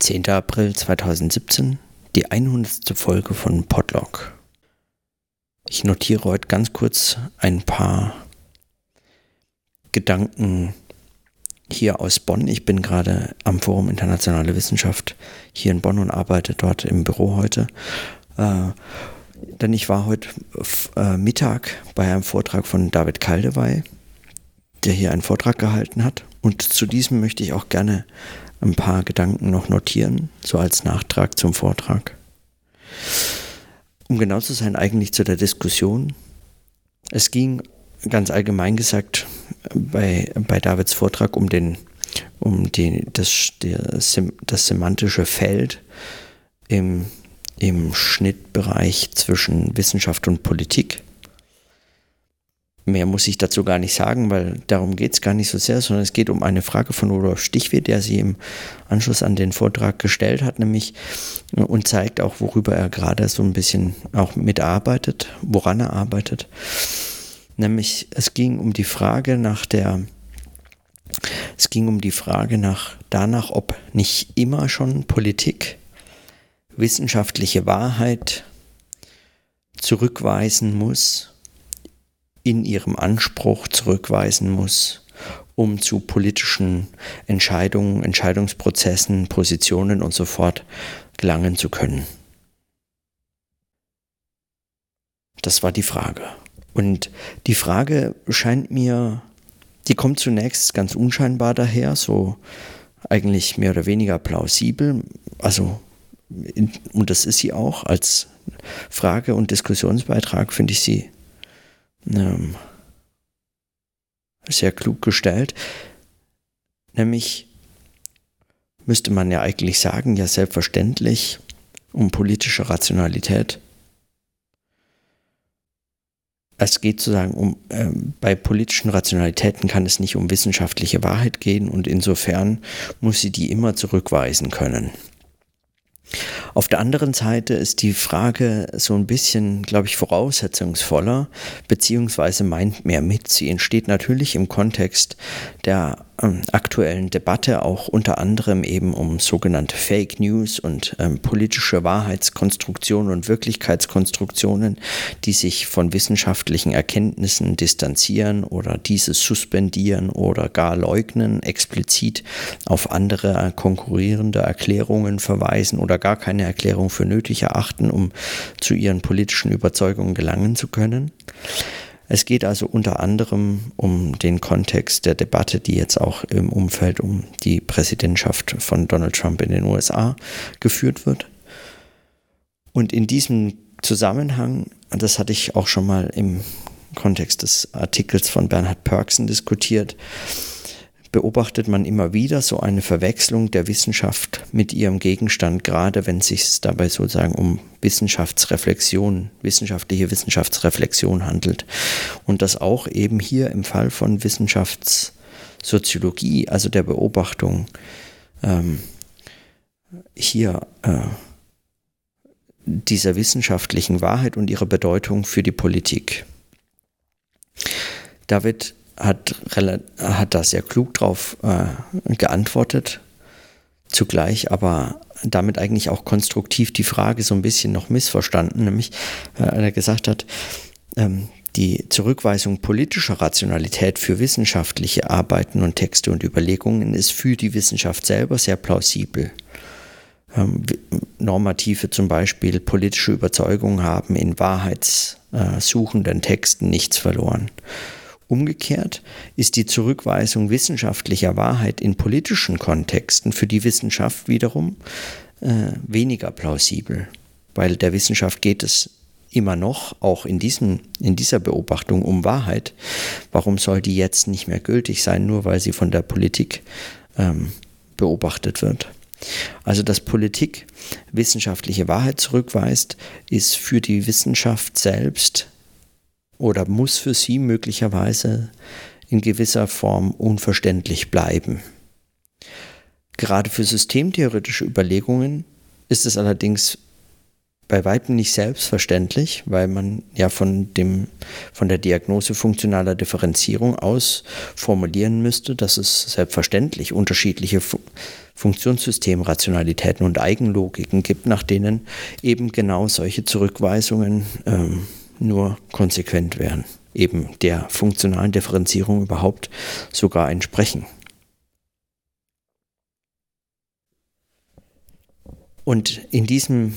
10. April 2017, die 100. Folge von Podlog. Ich notiere heute ganz kurz ein paar Gedanken hier aus Bonn. Ich bin gerade am Forum Internationale Wissenschaft hier in Bonn und arbeite dort im Büro heute. Äh, denn ich war heute äh, Mittag bei einem Vortrag von David Kaldewey, der hier einen Vortrag gehalten hat. Und zu diesem möchte ich auch gerne ein paar Gedanken noch notieren, so als Nachtrag zum Vortrag. Um genau zu sein, eigentlich zu der Diskussion. Es ging ganz allgemein gesagt bei, bei Davids Vortrag um, den, um die, das, das, das semantische Feld im, im Schnittbereich zwischen Wissenschaft und Politik. Mehr muss ich dazu gar nicht sagen, weil darum geht es gar nicht so sehr, sondern es geht um eine Frage von Rudolf Stichweh, der sie im Anschluss an den Vortrag gestellt hat, nämlich und zeigt auch, worüber er gerade so ein bisschen auch mitarbeitet, woran er arbeitet. Nämlich es ging um die Frage nach der, es ging um die Frage nach danach, ob nicht immer schon Politik wissenschaftliche Wahrheit zurückweisen muss in ihrem Anspruch zurückweisen muss, um zu politischen Entscheidungen, Entscheidungsprozessen, Positionen und so fort gelangen zu können. Das war die Frage. Und die Frage scheint mir, die kommt zunächst ganz unscheinbar daher, so eigentlich mehr oder weniger plausibel. Also, und das ist sie auch als Frage und Diskussionsbeitrag, finde ich sie ähm, sehr klug gestellt. Nämlich müsste man ja eigentlich sagen, ja selbstverständlich um politische Rationalität. Es geht sozusagen um, äh, bei politischen Rationalitäten kann es nicht um wissenschaftliche Wahrheit gehen und insofern muss sie die immer zurückweisen können. Auf der anderen Seite ist die Frage so ein bisschen, glaube ich, voraussetzungsvoller, beziehungsweise meint mehr mit. Sie entsteht natürlich im Kontext der aktuellen Debatte auch unter anderem eben um sogenannte Fake News und ähm, politische Wahrheitskonstruktionen und Wirklichkeitskonstruktionen, die sich von wissenschaftlichen Erkenntnissen distanzieren oder diese suspendieren oder gar leugnen, explizit auf andere konkurrierende Erklärungen verweisen oder gar keine Erklärung für nötig erachten, um zu ihren politischen Überzeugungen gelangen zu können. Es geht also unter anderem um den Kontext der Debatte, die jetzt auch im Umfeld um die Präsidentschaft von Donald Trump in den USA geführt wird. Und in diesem Zusammenhang, das hatte ich auch schon mal im Kontext des Artikels von Bernhard Perksen diskutiert, beobachtet man immer wieder so eine Verwechslung der Wissenschaft mit ihrem Gegenstand, gerade wenn es sich dabei sozusagen um Wissenschaftsreflexion, wissenschaftliche Wissenschaftsreflexion handelt. Und das auch eben hier im Fall von Wissenschaftssoziologie, also der Beobachtung, ähm, hier äh, dieser wissenschaftlichen Wahrheit und ihrer Bedeutung für die Politik. David hat, hat da sehr klug drauf äh, geantwortet, zugleich aber damit eigentlich auch konstruktiv die Frage so ein bisschen noch missverstanden, nämlich äh, er gesagt hat, ähm, die Zurückweisung politischer Rationalität für wissenschaftliche Arbeiten und Texte und Überlegungen ist für die Wissenschaft selber sehr plausibel. Ähm, normative zum Beispiel politische Überzeugungen haben in wahrheitssuchenden Texten nichts verloren. Umgekehrt ist die Zurückweisung wissenschaftlicher Wahrheit in politischen Kontexten für die Wissenschaft wiederum äh, weniger plausibel, weil der Wissenschaft geht es immer noch, auch in, diesem, in dieser Beobachtung, um Wahrheit. Warum soll die jetzt nicht mehr gültig sein, nur weil sie von der Politik ähm, beobachtet wird? Also, dass Politik wissenschaftliche Wahrheit zurückweist, ist für die Wissenschaft selbst oder muss für sie möglicherweise in gewisser Form unverständlich bleiben. Gerade für systemtheoretische Überlegungen ist es allerdings bei weitem nicht selbstverständlich, weil man ja von, dem, von der Diagnose funktionaler Differenzierung aus formulieren müsste, dass es selbstverständlich unterschiedliche Funktionssystemrationalitäten und Eigenlogiken gibt, nach denen eben genau solche Zurückweisungen ähm, nur konsequent wären, eben der funktionalen Differenzierung überhaupt sogar entsprechen. Und in, diesem,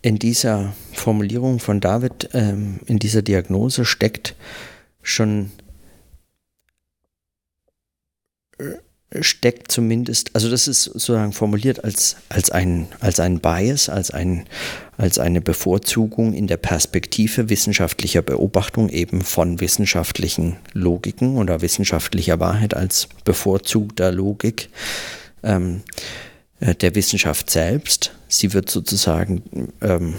in dieser Formulierung von David, ähm, in dieser Diagnose steckt schon steckt zumindest, also das ist sozusagen formuliert als, als, ein, als ein Bias, als, ein, als eine Bevorzugung in der Perspektive wissenschaftlicher Beobachtung eben von wissenschaftlichen Logiken oder wissenschaftlicher Wahrheit als bevorzugter Logik ähm, äh, der Wissenschaft selbst. Sie wird sozusagen, ähm,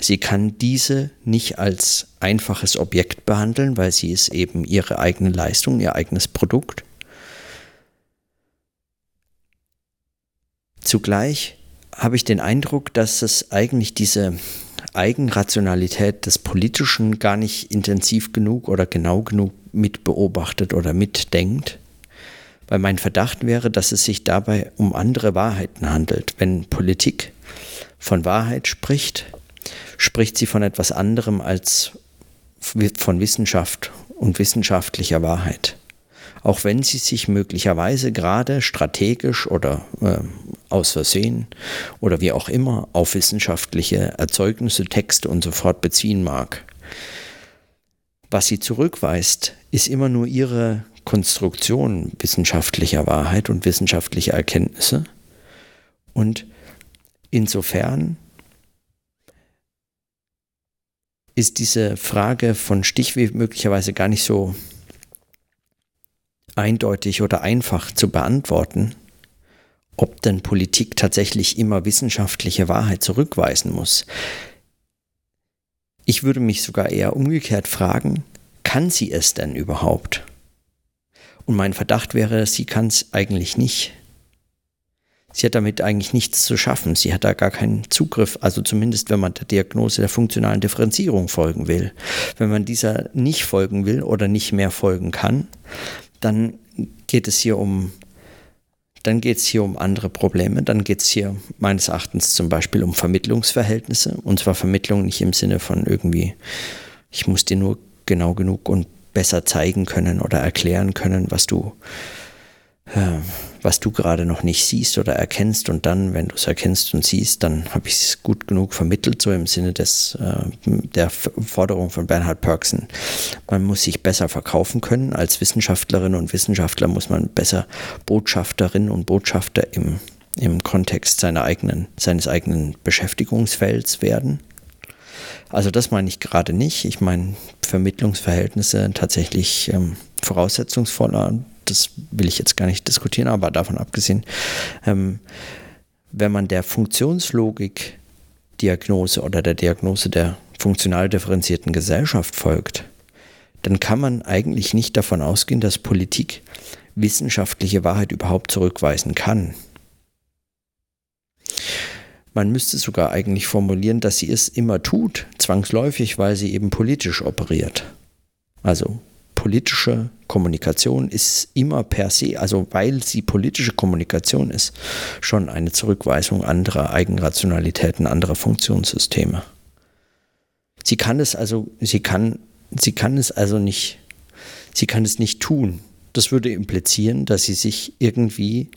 sie kann diese nicht als einfaches Objekt behandeln, weil sie ist eben ihre eigene Leistung, ihr eigenes Produkt Zugleich habe ich den Eindruck, dass es eigentlich diese Eigenrationalität des Politischen gar nicht intensiv genug oder genau genug mitbeobachtet oder mitdenkt. Weil mein Verdacht wäre, dass es sich dabei um andere Wahrheiten handelt. Wenn Politik von Wahrheit spricht, spricht sie von etwas anderem als von Wissenschaft und wissenschaftlicher Wahrheit auch wenn sie sich möglicherweise gerade strategisch oder äh, aus Versehen oder wie auch immer auf wissenschaftliche Erzeugnisse, Texte und so fort beziehen mag. Was sie zurückweist, ist immer nur ihre Konstruktion wissenschaftlicher Wahrheit und wissenschaftlicher Erkenntnisse. Und insofern ist diese Frage von Stichweh möglicherweise gar nicht so eindeutig oder einfach zu beantworten, ob denn Politik tatsächlich immer wissenschaftliche Wahrheit zurückweisen muss. Ich würde mich sogar eher umgekehrt fragen, kann sie es denn überhaupt? Und mein Verdacht wäre, sie kann es eigentlich nicht. Sie hat damit eigentlich nichts zu schaffen. Sie hat da gar keinen Zugriff, also zumindest wenn man der Diagnose der funktionalen Differenzierung folgen will. Wenn man dieser nicht folgen will oder nicht mehr folgen kann, dann geht es hier um dann geht es hier um andere Probleme. Dann geht es hier meines Erachtens zum Beispiel um Vermittlungsverhältnisse. Und zwar Vermittlung nicht im Sinne von irgendwie, ich muss dir nur genau genug und besser zeigen können oder erklären können, was du äh, was du gerade noch nicht siehst oder erkennst und dann, wenn du es erkennst und siehst, dann habe ich es gut genug vermittelt, so im Sinne des, äh, der Forderung von Bernhard Perksen. Man muss sich besser verkaufen können. Als Wissenschaftlerin und Wissenschaftler muss man besser Botschafterin und Botschafter im, im Kontext seiner eigenen, seines eigenen Beschäftigungsfelds werden. Also das meine ich gerade nicht. Ich meine Vermittlungsverhältnisse tatsächlich ähm, voraussetzungsvoller das will ich jetzt gar nicht diskutieren, aber davon abgesehen, ähm, wenn man der Funktionslogik Diagnose oder der Diagnose der funktional differenzierten Gesellschaft folgt, dann kann man eigentlich nicht davon ausgehen, dass Politik wissenschaftliche Wahrheit überhaupt zurückweisen kann. Man müsste sogar eigentlich formulieren, dass sie es immer tut, zwangsläufig, weil sie eben politisch operiert. Also politische Kommunikation ist immer per se, also weil sie politische Kommunikation ist, schon eine Zurückweisung anderer Eigenrationalitäten, anderer Funktionssysteme. Sie kann es also, sie kann, sie kann es also nicht, sie kann es nicht tun. Das würde implizieren, dass sie sich irgendwie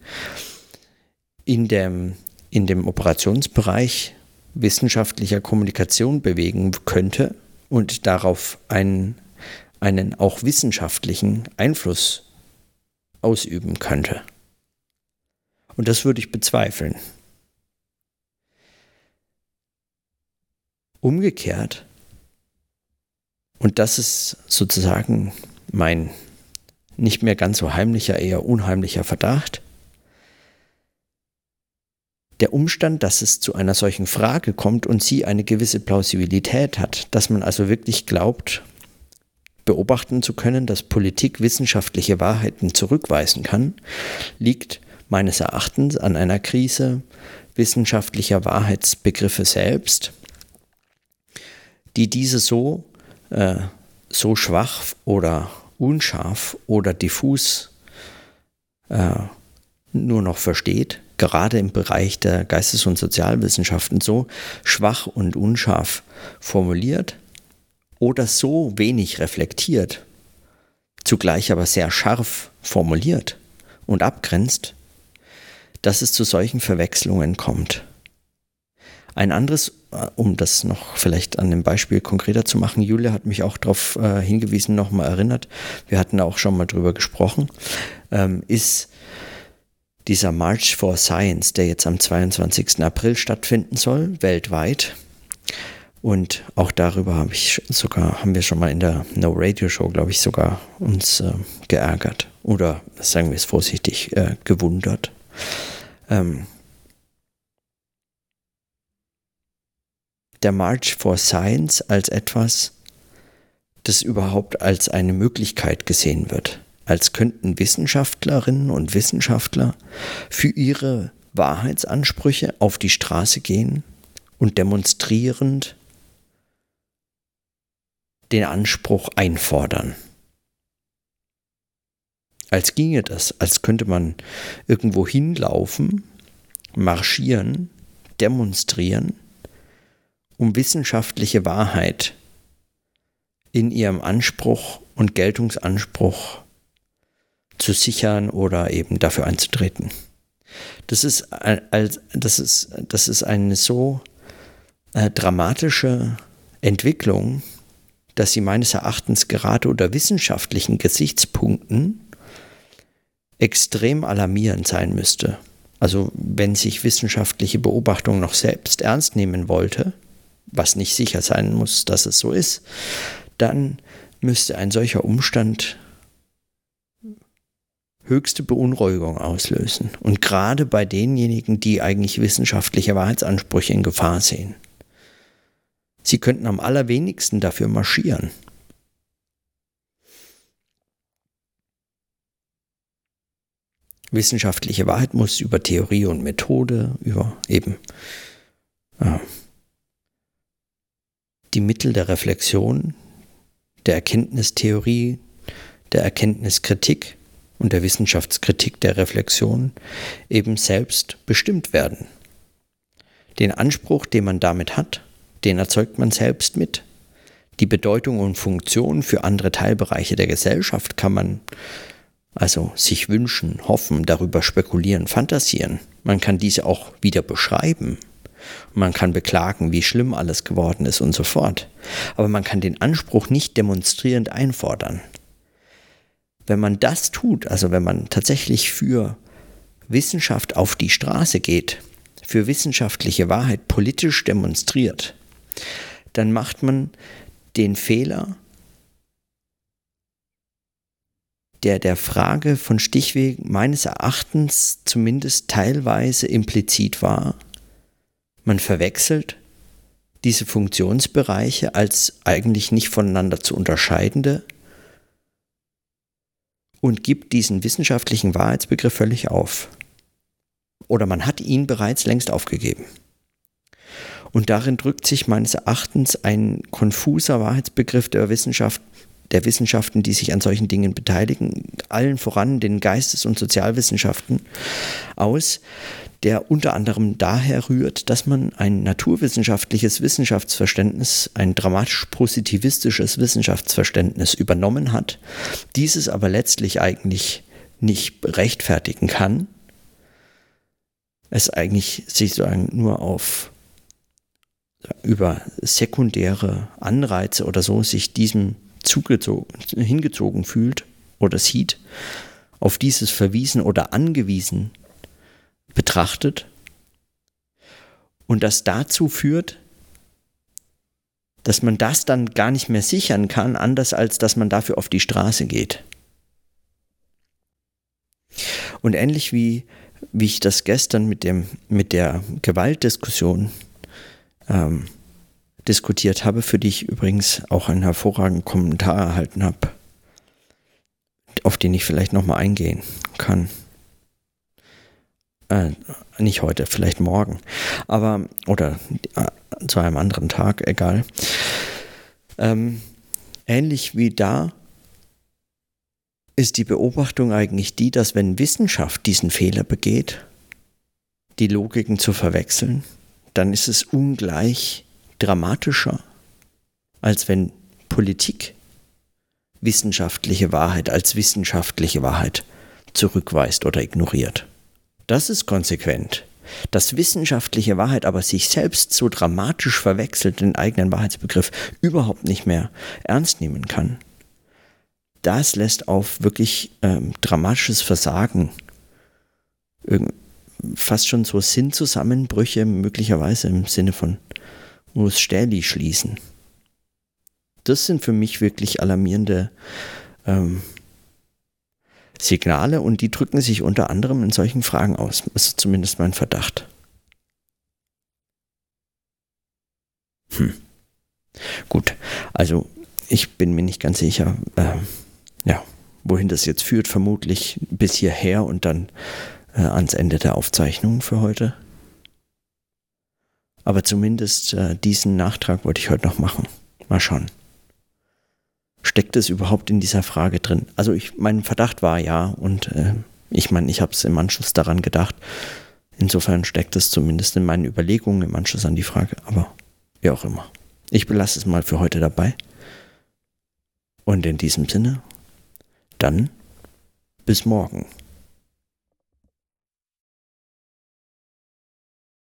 in dem, in dem Operationsbereich wissenschaftlicher Kommunikation bewegen könnte und darauf einen einen auch wissenschaftlichen Einfluss ausüben könnte. Und das würde ich bezweifeln. Umgekehrt, und das ist sozusagen mein nicht mehr ganz so heimlicher, eher unheimlicher Verdacht, der Umstand, dass es zu einer solchen Frage kommt und sie eine gewisse Plausibilität hat, dass man also wirklich glaubt, beobachten zu können, dass Politik wissenschaftliche Wahrheiten zurückweisen kann, liegt meines Erachtens an einer Krise wissenschaftlicher Wahrheitsbegriffe selbst, die diese so, äh, so schwach oder unscharf oder diffus äh, nur noch versteht, gerade im Bereich der Geistes- und Sozialwissenschaften so schwach und unscharf formuliert oder so wenig reflektiert, zugleich aber sehr scharf formuliert und abgrenzt, dass es zu solchen Verwechslungen kommt. Ein anderes, äh, um das noch vielleicht an dem Beispiel konkreter zu machen, Julia hat mich auch darauf äh, hingewiesen, nochmal erinnert, wir hatten auch schon mal drüber gesprochen, ähm, ist dieser March for Science, der jetzt am 22. April stattfinden soll, weltweit. Und auch darüber habe ich sogar, haben wir schon mal in der No Radio Show, glaube ich, sogar uns äh, geärgert. Oder sagen wir es vorsichtig, äh, gewundert. Ähm, der March for Science als etwas, das überhaupt als eine Möglichkeit gesehen wird. Als könnten Wissenschaftlerinnen und Wissenschaftler für ihre Wahrheitsansprüche auf die Straße gehen und demonstrierend den Anspruch einfordern. Als ginge das, als könnte man irgendwo hinlaufen, marschieren, demonstrieren um wissenschaftliche Wahrheit in ihrem Anspruch und Geltungsanspruch zu sichern oder eben dafür einzutreten. Das ist, das ist, das ist eine so äh, dramatische Entwicklung, dass sie meines Erachtens gerade unter wissenschaftlichen Gesichtspunkten extrem alarmierend sein müsste. Also wenn sich wissenschaftliche Beobachtung noch selbst ernst nehmen wollte, was nicht sicher sein muss, dass es so ist, dann müsste ein solcher Umstand höchste Beunruhigung auslösen. Und gerade bei denjenigen, die eigentlich wissenschaftliche Wahrheitsansprüche in Gefahr sehen. Sie könnten am allerwenigsten dafür marschieren. Wissenschaftliche Wahrheit muss über Theorie und Methode, über eben äh, die Mittel der Reflexion, der Erkenntnistheorie, der Erkenntniskritik und der Wissenschaftskritik der Reflexion eben selbst bestimmt werden. Den Anspruch, den man damit hat, den erzeugt man selbst mit. Die Bedeutung und Funktion für andere Teilbereiche der Gesellschaft kann man also sich wünschen, hoffen, darüber spekulieren, fantasieren. Man kann diese auch wieder beschreiben, man kann beklagen, wie schlimm alles geworden ist und so fort. Aber man kann den Anspruch nicht demonstrierend einfordern. Wenn man das tut, also wenn man tatsächlich für Wissenschaft auf die Straße geht, für wissenschaftliche Wahrheit politisch demonstriert, dann macht man den Fehler, der der Frage von Stichweg meines Erachtens zumindest teilweise implizit war, man verwechselt diese Funktionsbereiche als eigentlich nicht voneinander zu unterscheidende und gibt diesen wissenschaftlichen Wahrheitsbegriff völlig auf. Oder man hat ihn bereits längst aufgegeben. Und darin drückt sich meines Erachtens ein konfuser Wahrheitsbegriff der Wissenschaft der Wissenschaften, die sich an solchen Dingen beteiligen, allen voran den Geistes- und Sozialwissenschaften aus, der unter anderem daher rührt, dass man ein naturwissenschaftliches Wissenschaftsverständnis, ein dramatisch positivistisches Wissenschaftsverständnis übernommen hat, dieses aber letztlich eigentlich nicht rechtfertigen kann, es eigentlich sich sozusagen nur auf über sekundäre Anreize oder so sich diesem hingezogen fühlt oder sieht, auf dieses verwiesen oder angewiesen betrachtet und das dazu führt, dass man das dann gar nicht mehr sichern kann, anders als dass man dafür auf die Straße geht. Und ähnlich wie, wie ich das gestern mit, dem, mit der Gewaltdiskussion ähm, diskutiert habe, für die ich übrigens auch einen hervorragenden Kommentar erhalten habe, auf den ich vielleicht nochmal eingehen kann. Äh, nicht heute, vielleicht morgen. Aber, oder äh, zu einem anderen Tag, egal. Ähm, ähnlich wie da ist die Beobachtung eigentlich die, dass wenn Wissenschaft diesen Fehler begeht, die Logiken zu verwechseln, dann ist es ungleich dramatischer, als wenn Politik wissenschaftliche Wahrheit als wissenschaftliche Wahrheit zurückweist oder ignoriert. Das ist konsequent. Dass wissenschaftliche Wahrheit aber sich selbst so dramatisch verwechselt, den eigenen Wahrheitsbegriff überhaupt nicht mehr ernst nehmen kann, das lässt auf wirklich ähm, dramatisches Versagen, fast schon so Sinnzusammenbrüche, möglicherweise im Sinne von Urs Stähli schließen. Das sind für mich wirklich alarmierende ähm, Signale und die drücken sich unter anderem in solchen Fragen aus. Das ist zumindest mein Verdacht. Hm. Gut, also ich bin mir nicht ganz sicher, äh, ja, wohin das jetzt führt. Vermutlich bis hierher und dann äh, ans Ende der Aufzeichnung für heute. Aber zumindest äh, diesen Nachtrag wollte ich heute noch machen. Mal schauen. Steckt es überhaupt in dieser Frage drin? Also ich, mein Verdacht war ja und äh, ich meine, ich habe es im Anschluss daran gedacht. Insofern steckt es zumindest in meinen Überlegungen im Anschluss an die Frage. Aber wie auch immer. Ich belasse es mal für heute dabei. Und in diesem Sinne, dann bis morgen.